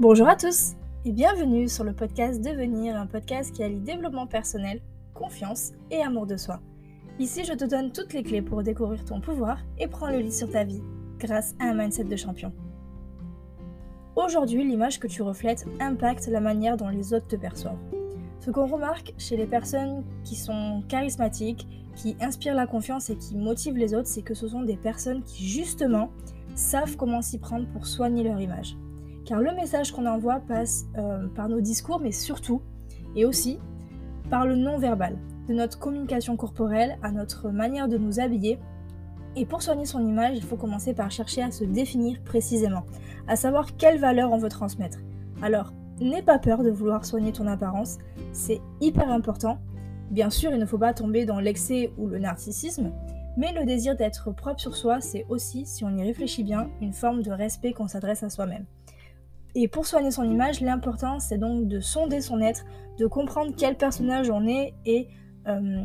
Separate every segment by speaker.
Speaker 1: Bonjour à tous et bienvenue sur le podcast Devenir, un podcast qui allie développement personnel, confiance et amour de soi. Ici, je te donne toutes les clés pour découvrir ton pouvoir et prendre le lit sur ta vie grâce à un mindset de champion. Aujourd'hui, l'image que tu reflètes impacte la manière dont les autres te perçoivent. Ce qu'on remarque chez les personnes qui sont charismatiques, qui inspirent la confiance et qui motivent les autres, c'est que ce sont des personnes qui justement savent comment s'y prendre pour soigner leur image. Car le message qu'on envoie passe euh, par nos discours, mais surtout et aussi par le non-verbal, de notre communication corporelle à notre manière de nous habiller. Et pour soigner son image, il faut commencer par chercher à se définir précisément, à savoir quelles valeurs on veut transmettre. Alors, n'aie pas peur de vouloir soigner ton apparence, c'est hyper important. Bien sûr, il ne faut pas tomber dans l'excès ou le narcissisme, mais le désir d'être propre sur soi, c'est aussi, si on y réfléchit bien, une forme de respect qu'on s'adresse à soi-même. Et pour soigner son image, l'important c'est donc de sonder son être, de comprendre quel personnage on est et, euh,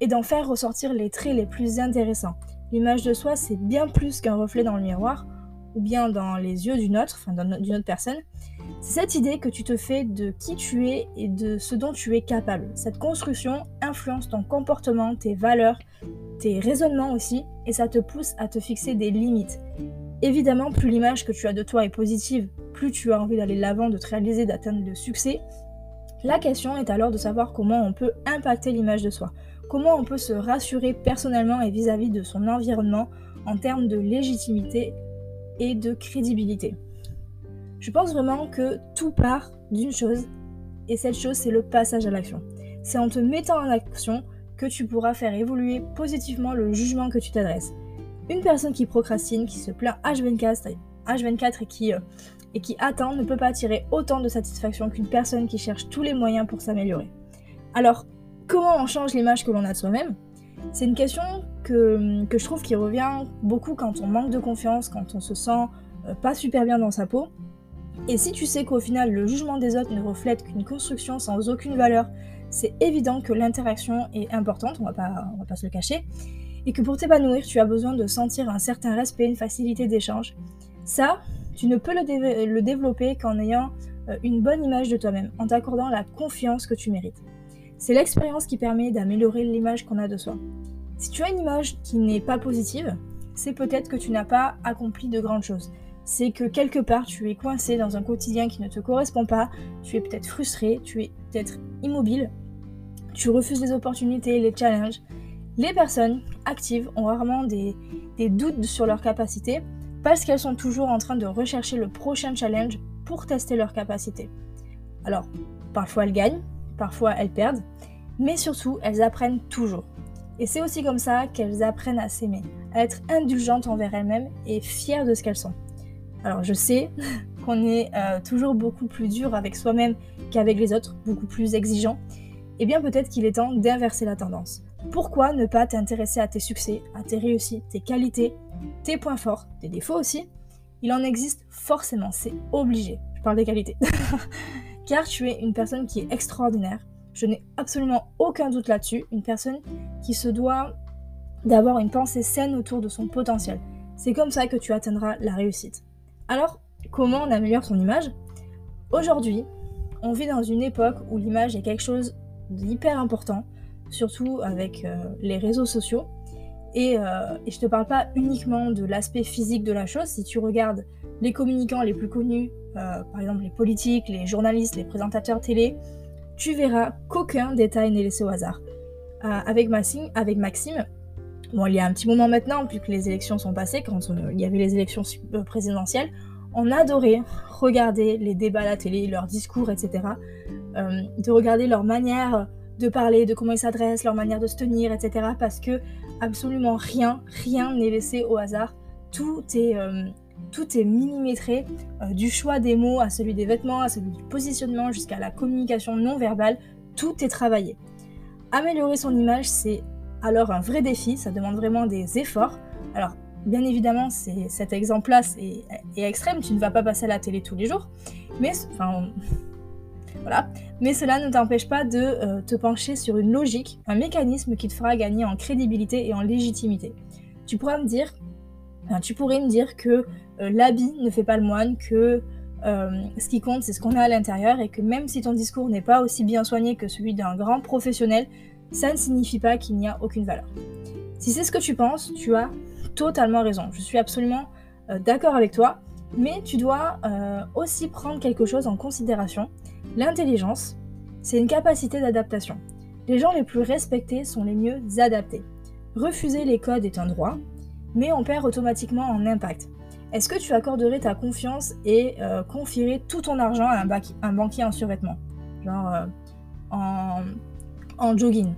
Speaker 1: et d'en faire ressortir les traits les plus intéressants. L'image de soi, c'est bien plus qu'un reflet dans le miroir ou bien dans les yeux d'une autre, enfin d'une autre personne. C'est cette idée que tu te fais de qui tu es et de ce dont tu es capable. Cette construction influence ton comportement, tes valeurs, tes raisonnements aussi, et ça te pousse à te fixer des limites. Évidemment, plus l'image que tu as de toi est positive, plus tu as envie d'aller l'avant, de te réaliser, d'atteindre le succès. La question est alors de savoir comment on peut impacter l'image de soi, comment on peut se rassurer personnellement et vis-à-vis de son environnement en termes de légitimité et de crédibilité. Je pense vraiment que tout part d'une chose, et cette chose c'est le passage à l'action. C'est en te mettant en action que tu pourras faire évoluer positivement le jugement que tu t'adresses. Une personne qui procrastine, qui se plaint H24, H24 et qui, euh, et qui attend ne peut pas attirer autant de satisfaction qu'une personne qui cherche tous les moyens pour s'améliorer. Alors, comment on change l'image que l'on a de soi-même? C'est une question que, que, je trouve qui revient beaucoup quand on manque de confiance, quand on se sent euh, pas super bien dans sa peau. Et si tu sais qu'au final le jugement des autres ne reflète qu'une construction sans aucune valeur, c'est évident que l'interaction est importante, on va pas, va pas se le cacher, et que pour t'épanouir, tu as besoin de sentir un certain respect, une facilité d'échange. Ça, tu ne peux le, développer qu'en ayant euh, une bonne image de toi-même, en t'accordant la confiance que tu mérites. C'est l'expérience qui permet d'améliorer l'image qu'on a de soi. Si tu as une image qui n'est pas positive, c'est peut-être que tu n'as pas accompli de grandes choses. C'est que quelque part tu es coincé dans un quotidien qui ne te correspond pas, tu es peut-être frustré, tu es peut-être immobile, tu refuses les opportunités, les challenges, les personnes actives ont rarement des, doutes sur leurs capacités parce qu'elles sont toujours en train de rechercher le prochain challenge pour tester leurs capacités. Alors, parfois elles gagnent, parfois elles perdent, mais surtout elles apprennent toujours. Et c'est aussi comme ça qu'elles apprennent à s'aimer, à être indulgentes envers elles-mêmes et fières de ce qu'elles sont. Alors je sais qu'on est euh, toujours beaucoup plus dur avec soi-même qu'avec les autres, beaucoup plus exigeant. Et eh bien peut-être qu'il est temps d'inverser la tendance. Pourquoi ne pas t'intéresser à tes succès, à tes réussites, tes qualités, tes points forts, tes défauts aussi? Il en existe forcément, c'est obligé. Je parle des qualités. Car tu es une personne qui est extraordinaire. Je n'ai absolument aucun doute là-dessus. Une personne qui se doit d'avoir une pensée saine autour de son potentiel. C'est comme ça que tu atteindras la réussite. Alors, comment on améliore son image? Aujourd'hui, on vit dans une époque où l'image est quelque chose d'hyper important surtout avec euh, les réseaux sociaux. Et, euh, je te parle pas uniquement de l'aspect physique de la chose. Si tu regardes les communicants les plus connus, euh, par exemple les politiques, les journalistes, les présentateurs télé, tu verras qu'aucun détail n'est laissé au hasard. avec, Maxime, avec Maxime, bon, il y a un petit moment maintenant, puisque les élections sont passées, quand il y avait les élections présidentielles, on adorait regarder les débats à la télé, leurs discours, etc. de regarder leur manière de parler, de comment ils s'adressent, leur manière de se tenir, etc. Parce que absolument rien, rien n'est laissé au hasard. Tout est, euh, tout est millimétré, euh, du choix des mots à celui des vêtements, à celui du positionnement, jusqu'à la communication non verbale. Tout est travaillé. Améliorer son image, c'est alors un vrai défi, ça demande vraiment des efforts. Alors, bien évidemment, cet exemple-là est, est, extrême, tu ne vas pas passer à la télé tous les jours, mais enfin, voilà. Mais cela ne t'empêche pas de euh, te pencher sur une logique, un mécanisme qui te fera gagner en crédibilité et en légitimité. Tu pourras me dire, tu pourrais me dire que euh, l'habit ne fait pas le moine, que euh, ce qui compte, c'est ce qu'on a à l'intérieur et que même si ton discours n'est pas aussi bien soigné que celui d'un grand professionnel, ça ne signifie pas qu'il n'y a aucune valeur. Si c'est ce que tu penses, tu as totalement raison. Je suis absolument d'accord avec toi, mais tu dois aussi prendre quelque chose en considération. L'intelligence, c'est une capacité d'adaptation. Les gens les plus respectés sont les mieux adaptés. Refuser les codes est un droit, mais on perd automatiquement en impact. Est-ce que tu accorderais ta confiance et euh, confierais tout ton argent à un, banquier en survêtement? Genre en, en jogging.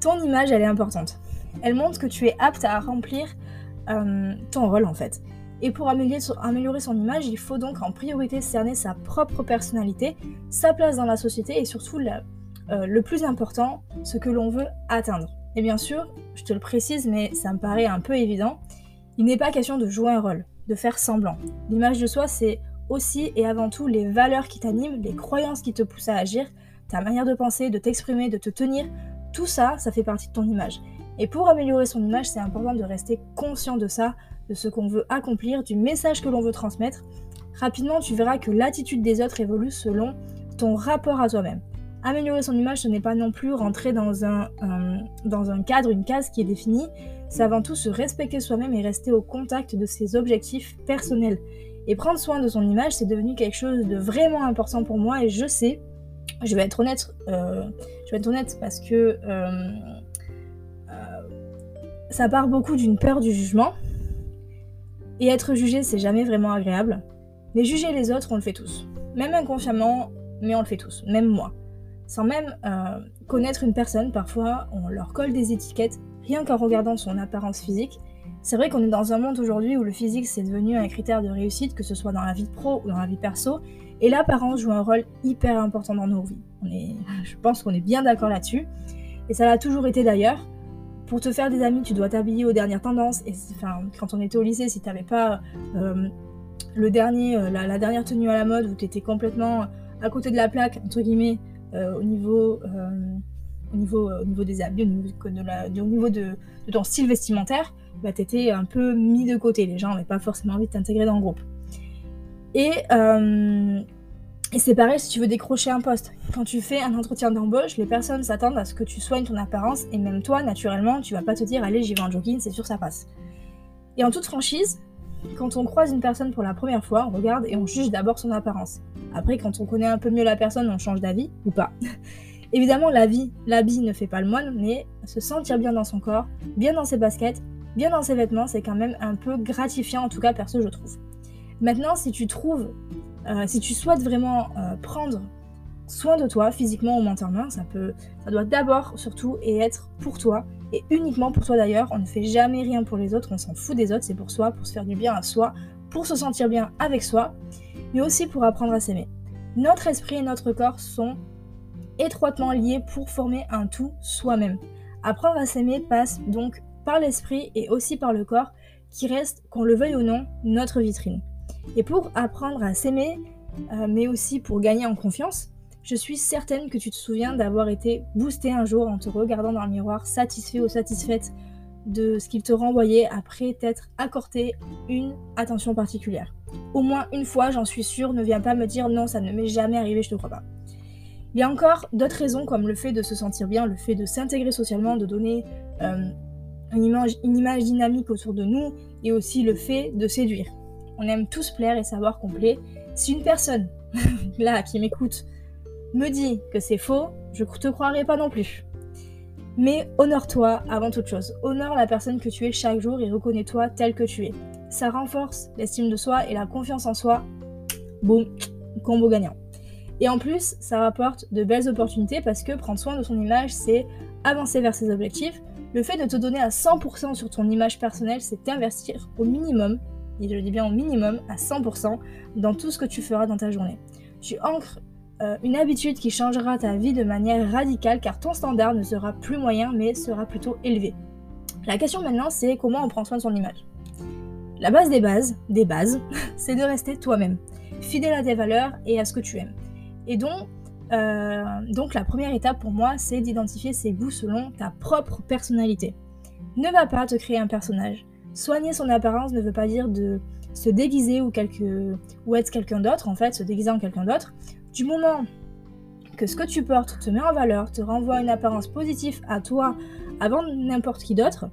Speaker 1: Ton image, elle est importante. Elle montre que tu es apte à remplir euh, ton rôle en fait. Et pour améliorer son, image, il faut donc en priorité cerner sa propre personnalité, sa place dans la société et surtout euh, le plus important, ce que l'on veut atteindre. Et bien sûr, je te le précise, mais ça me paraît un peu évident, il n'est pas question de jouer un rôle, de faire semblant. L'image de soi, c'est aussi et avant tout les valeurs qui t'animent, les croyances qui te poussent à agir, ta manière de penser, de t'exprimer, de te tenir, tout ça, ça fait partie de ton image. Et pour améliorer son image, c'est important de rester conscient de ça, de ce qu'on veut accomplir, du message que l'on veut transmettre. Rapidement, tu verras que l'attitude des autres évolue selon ton rapport à toi-même. Améliorer son image, ce n'est pas non plus rentrer dans un, dans un cadre, une case qui est définie. C'est avant tout se respecter soi-même et rester au contact de ses objectifs personnels. Et prendre soin de son image, c'est devenu quelque chose de vraiment important pour moi et je sais, je vais être honnête, euh, je vais être honnête parce que euh, ça part beaucoup d'une peur du jugement. Et être jugé, c'est jamais vraiment agréable. Mais juger les autres, on le fait tous. Même inconsciemment, mais on le fait tous, même moi. Sans même euh, connaître une personne, parfois on leur colle des étiquettes rien qu'en regardant son apparence physique. C'est vrai qu'on est dans un monde aujourd'hui où le physique c'est devenu un critère de réussite, que ce soit dans la vie pro ou dans la vie perso, et l'apparence joue un rôle hyper important dans nos vies. On est, je pense qu'on est bien d'accord là-dessus, et ça l'a toujours été d'ailleurs. Pour te faire des amis, tu dois t'habiller aux dernières tendances. Et enfin, quand on était au lycée, si tu n'avais pas euh, le dernier, euh, la, dernière tenue à la mode, où tu étais complètement à côté de la plaque, entre guillemets, euh, au niveau, au niveau, au niveau des habits, au niveau de, ton style vestimentaire, bah, tu étais un peu mis de côté. Les gens n'avaient pas forcément envie de t'intégrer dans le groupe. Et et c'est pareil si tu veux décrocher un poste. Quand tu fais un entretien d'embauche, les personnes s'attendent à ce que tu soignes ton apparence et même toi, naturellement, tu vas pas te dire allez, j'y vais en jogging, c'est sûr ça passe. Et en toute franchise, quand on croise une personne pour la première fois, on regarde et on juge d'abord son apparence. Après, quand on connaît un peu mieux la personne, on change d'avis ou pas. Évidemment, la vie, l'habit ne fait pas le moine, mais se sentir bien dans son corps, bien dans ses baskets, bien dans ses vêtements, c'est quand même un peu gratifiant, en tout cas perso, je trouve. Maintenant, si tu trouves euh, si tu souhaites vraiment euh, prendre soin de toi, physiquement ou mentalement, ça peut, ça doit d'abord, surtout, et être pour toi, et uniquement pour toi d'ailleurs. On ne fait jamais rien pour les autres, on s'en fout des autres, c'est pour soi, pour se faire du bien à soi, pour se sentir bien avec soi, mais aussi pour apprendre à s'aimer. Notre esprit et notre corps sont étroitement liés pour former un tout soi-même. Apprendre à s'aimer passe donc par l'esprit et aussi par le corps, qui reste, qu'on le veuille ou non, notre vitrine. Et pour apprendre à s'aimer, euh, mais aussi pour gagner en confiance, je suis certaine que tu te souviens d'avoir été boosté un jour en te regardant dans le miroir, satisfait ou satisfaite de ce qu'il te renvoyait après t'être accordé une attention particulière. Au moins une fois, j'en suis sûre, ne viens pas me dire non, ça ne m'est jamais arrivé, je te crois pas. Il y a encore d'autres raisons comme le fait de se sentir bien, le fait de s'intégrer socialement, de donner euh, une, image, une image dynamique autour de nous et aussi le fait de séduire on aime tous plaire et savoir qu'on plaît. Si une personne, là, qui m'écoute, me dit que c'est faux, je te croirai pas non plus. Mais honore-toi avant toute chose. Honore la personne que tu es chaque jour et reconnais-toi tel que tu es. Ça renforce l'estime de soi et la confiance en soi. Boum, combo gagnant. Et en plus, ça rapporte de belles opportunités parce que prendre soin de son image, c'est avancer vers ses objectifs. Le fait de te donner à 100% sur ton image personnelle, c'est investir au minimum et je dis bien au minimum, à 100% dans tout ce que tu feras dans ta journée. Tu ancres euh, une habitude qui changera ta vie de manière radicale car ton standard ne sera plus moyen mais sera plutôt élevé. La question maintenant c'est comment on prend soin de son image. La base des bases, des bases, c'est de rester toi-même, fidèle à tes valeurs et à ce que tu aimes. Et donc, euh, donc la première étape pour moi, c'est d'identifier ses goûts selon ta propre personnalité. Ne va pas te créer un personnage. Soigner son apparence ne veut pas dire de se déguiser ou, être quelqu'un d'autre, en fait, se déguiser en quelqu'un d'autre, du moment que ce que tu portes te met en valeur, te renvoie une apparence positive à toi avant n'importe qui d'autre,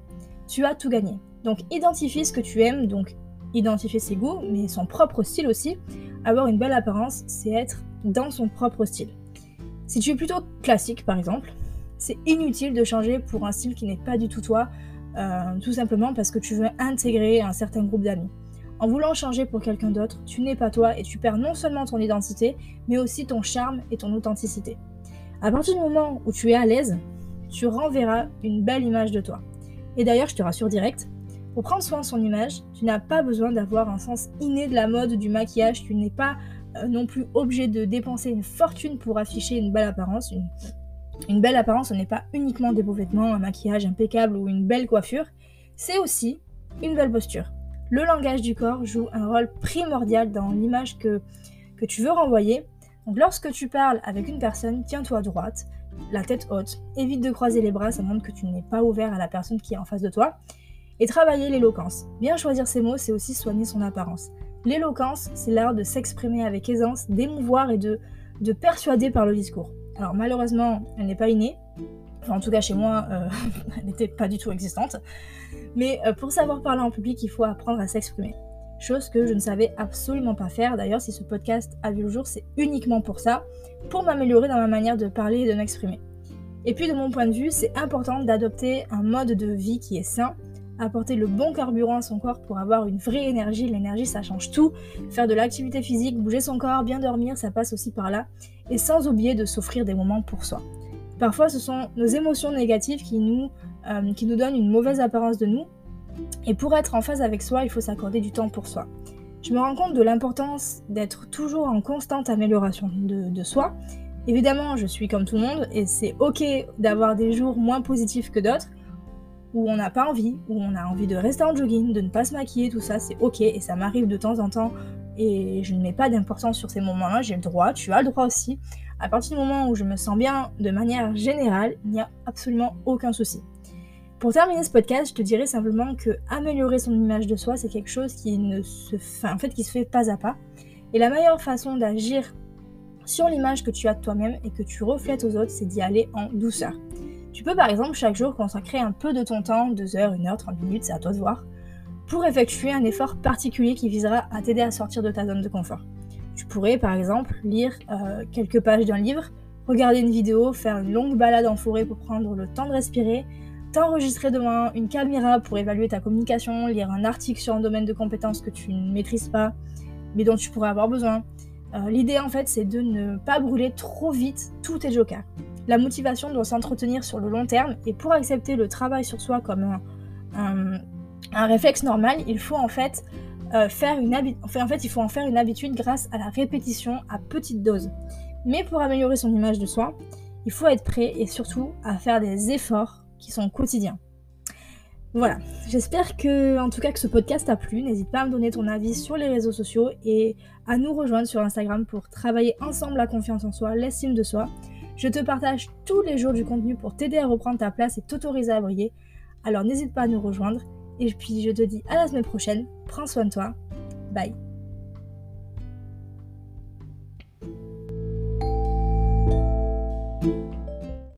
Speaker 1: tu as tout gagné. Donc identifie ce que tu aimes, donc identifier ses goûts, mais son propre style aussi. Avoir une belle apparence, c'est être dans son propre style. Si tu es plutôt classique par exemple, c'est inutile de changer pour un style qui n'est pas du tout toi, euh, tout simplement parce que tu veux intégrer un certain groupe d'amis. En voulant changer pour quelqu'un d'autre, tu n'es pas toi et tu perds non seulement ton identité, mais aussi ton charme et ton authenticité. À partir du moment où tu es à l'aise, tu renverras une belle image de toi. Et d'ailleurs, je te rassure direct, pour prendre soin de son image, tu n'as pas besoin d'avoir un sens inné de la mode, du maquillage, tu n'es pas euh, non plus obligé de dépenser une fortune pour afficher une belle apparence. Une, une belle apparence, ce n'est pas uniquement des beaux vêtements, un maquillage impeccable ou une belle coiffure, c'est aussi une belle posture le langage du corps joue un rôle primordial dans l'image que, que tu veux renvoyer. Donc lorsque tu parles avec une personne, tiens-toi droite, la tête haute, évite de croiser les bras, ça montre que tu n'es pas ouvert à la personne qui est en face de toi. Et travailler l'éloquence. Bien choisir ses mots, c'est aussi soigner son apparence. L'éloquence, c'est l'art de s'exprimer avec aisance, d'émouvoir et de, de persuader par le discours. Alors malheureusement, elle n'est pas innée, en tout cas chez moi, euh, elle n'était pas du tout existante. Mais euh, pour savoir parler en public, il faut apprendre à s'exprimer. Chose que je ne savais absolument pas faire. D'ailleurs, si ce podcast a vu le jour, c'est uniquement pour ça, pour m'améliorer dans ma manière de parler et de m'exprimer. Et puis de mon point de vue, c'est important d'adopter un mode de vie qui est sain, apporter le bon carburant à son corps pour avoir une vraie énergie. L'énergie, ça change tout. Faire de l'activité physique, bouger son corps, bien dormir, ça passe aussi par là. Et sans oublier de s'offrir des moments pour soi. Parfois, ce sont nos émotions négatives qui nous, euh, qui nous donnent une mauvaise apparence de nous. Et pour être en phase avec soi, il faut s'accorder du temps pour soi. Je me rends compte de l'importance d'être toujours en constante amélioration de, soi. Évidemment, je suis comme tout le monde et c'est ok d'avoir des jours moins positifs que d'autres où on n'a pas envie, où on a envie de rester en jogging, de ne pas se maquiller, tout ça, c'est ok et ça m'arrive de temps en temps et je ne mets pas d'importance sur ces moments-là, j'ai le droit, tu as le droit aussi. À partir du moment où je me sens bien de manière générale, il n'y a absolument aucun souci. Pour terminer ce podcast, je te dirais simplement que améliorer son image de soi, c'est quelque chose qui ne se en fait, qui se fait pas à pas. Et la meilleure façon d'agir sur l'image que tu as de toi-même et que tu reflètes aux autres, c'est d'y aller en douceur. Tu peux par exemple chaque jour consacrer un peu de ton temps, 2 heures, 1 heure, 30 minutes, c'est à toi de voir, pour effectuer un effort particulier qui visera à t'aider à sortir de ta zone de confort. Tu pourrais par exemple lire euh, quelques pages d'un livre, regarder une vidéo, faire une longue balade en forêt pour prendre le temps de respirer, t'enregistrer devant une caméra pour évaluer ta communication, lire un article sur un domaine de compétences que tu ne maîtrises pas, mais dont tu pourrais avoir besoin. Euh, l'idée en fait c'est de ne pas brûler trop vite tous tes jokers. La motivation doit s'entretenir sur le long terme et pour accepter le travail sur soi comme un, réflexe normal, il faut en fait euh, faire une enfin, il faut en faire une habitude grâce à la répétition à petite dose. Mais pour améliorer son image de soi, il faut être prêt et surtout à faire des efforts qui sont quotidiens. Voilà, j'espère que en tout cas que ce podcast t'a plu. N'hésite pas à me donner ton avis sur les réseaux sociaux et à nous rejoindre sur Instagram pour travailler ensemble la confiance en soi, l'estime de soi. Je te partage tous les jours du contenu pour t'aider à reprendre ta place et t'autoriser à briller. Alors n'hésite pas à nous rejoindre et puis je te dis à la semaine prochaine. Prends soin de toi. Bye.